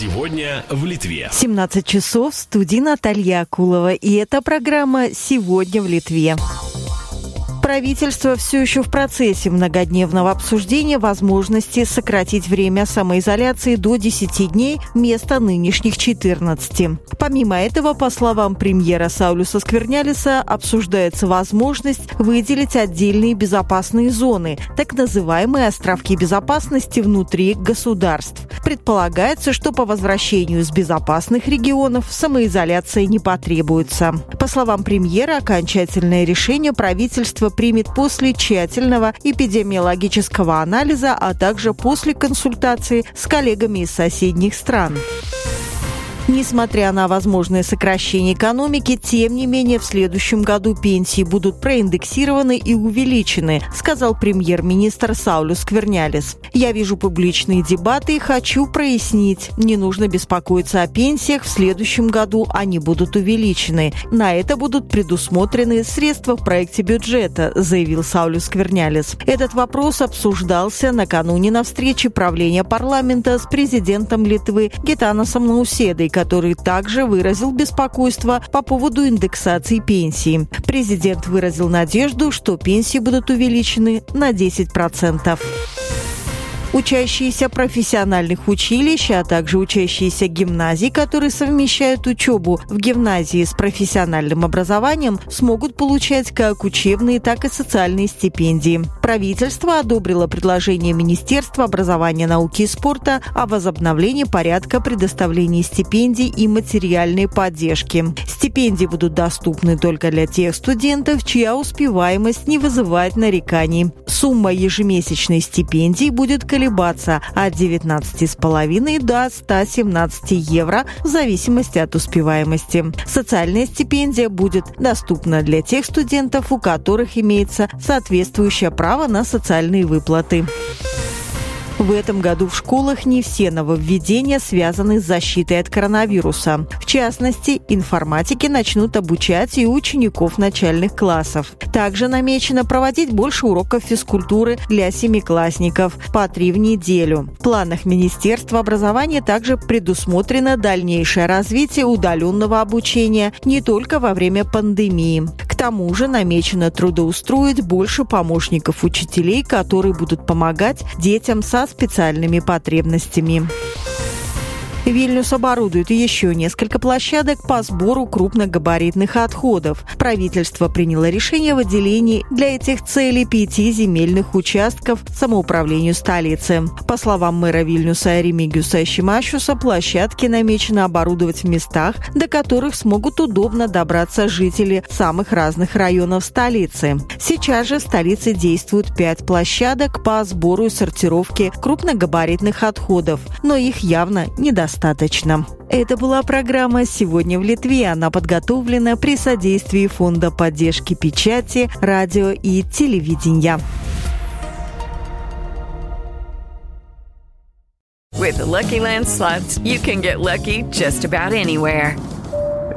Сегодня в Литве. 17 часов в студии Наталья Акулова. И это программа «Сегодня в Литве». Правительство все еще в процессе многодневного обсуждения возможности сократить время самоизоляции до 10 дней вместо нынешних 14. Помимо этого, по словам премьера Саулюса Сквернялиса, обсуждается возможность выделить отдельные безопасные зоны, так называемые островки безопасности внутри государств. Предполагается, что по возвращению из безопасных регионов самоизоляция не потребуется. По словам премьера, окончательное решение правительства примет после тщательного эпидемиологического анализа, а также после консультации с коллегами из соседних стран. Несмотря на возможное сокращение экономики, тем не менее в следующем году пенсии будут проиндексированы и увеличены, сказал премьер-министр Саулю Сквернялис. Я вижу публичные дебаты и хочу прояснить. Не нужно беспокоиться о пенсиях, в следующем году они будут увеличены. На это будут предусмотрены средства в проекте бюджета, заявил Саулю Сквернялис. Этот вопрос обсуждался накануне на встрече правления парламента с президентом Литвы Гитанасом Науседой, который также выразил беспокойство по поводу индексации пенсии. Президент выразил надежду, что пенсии будут увеличены на 10%. Учащиеся профессиональных училищ, а также учащиеся гимназий, которые совмещают учебу в гимназии с профессиональным образованием, смогут получать как учебные, так и социальные стипендии. Правительство одобрило предложение Министерства образования, науки и спорта о возобновлении порядка предоставления стипендий и материальной поддержки. Стипендии будут доступны только для тех студентов, чья успеваемость не вызывает нареканий. Сумма ежемесячной стипендии будет колебаться колебаться от 19,5 до 117 евро в зависимости от успеваемости. Социальная стипендия будет доступна для тех студентов, у которых имеется соответствующее право на социальные выплаты. В этом году в школах не все нововведения связаны с защитой от коронавируса. В частности, информатики начнут обучать и учеников начальных классов. Также намечено проводить больше уроков физкультуры для семиклассников по три в неделю. В планах Министерства образования также предусмотрено дальнейшее развитие удаленного обучения не только во время пандемии. К тому же намечено трудоустроить больше помощников учителей, которые будут помогать детям со специальными потребностями. Вильнюс оборудует еще несколько площадок по сбору крупногабаритных отходов. Правительство приняло решение о выделении для этих целей пяти земельных участков самоуправлению столицы. По словам мэра Вильнюса Ремигиуса Щемащуса, площадки намечено оборудовать в местах, до которых смогут удобно добраться жители самых разных районов столицы. Сейчас же в столице действуют пять площадок по сбору и сортировке крупногабаритных отходов, но их явно недостаточно достаточно. Это была программа «Сегодня в Литве». Она подготовлена при содействии Фонда поддержки печати, радио и телевидения. With the Lucky Land slots, you can get lucky just about anywhere.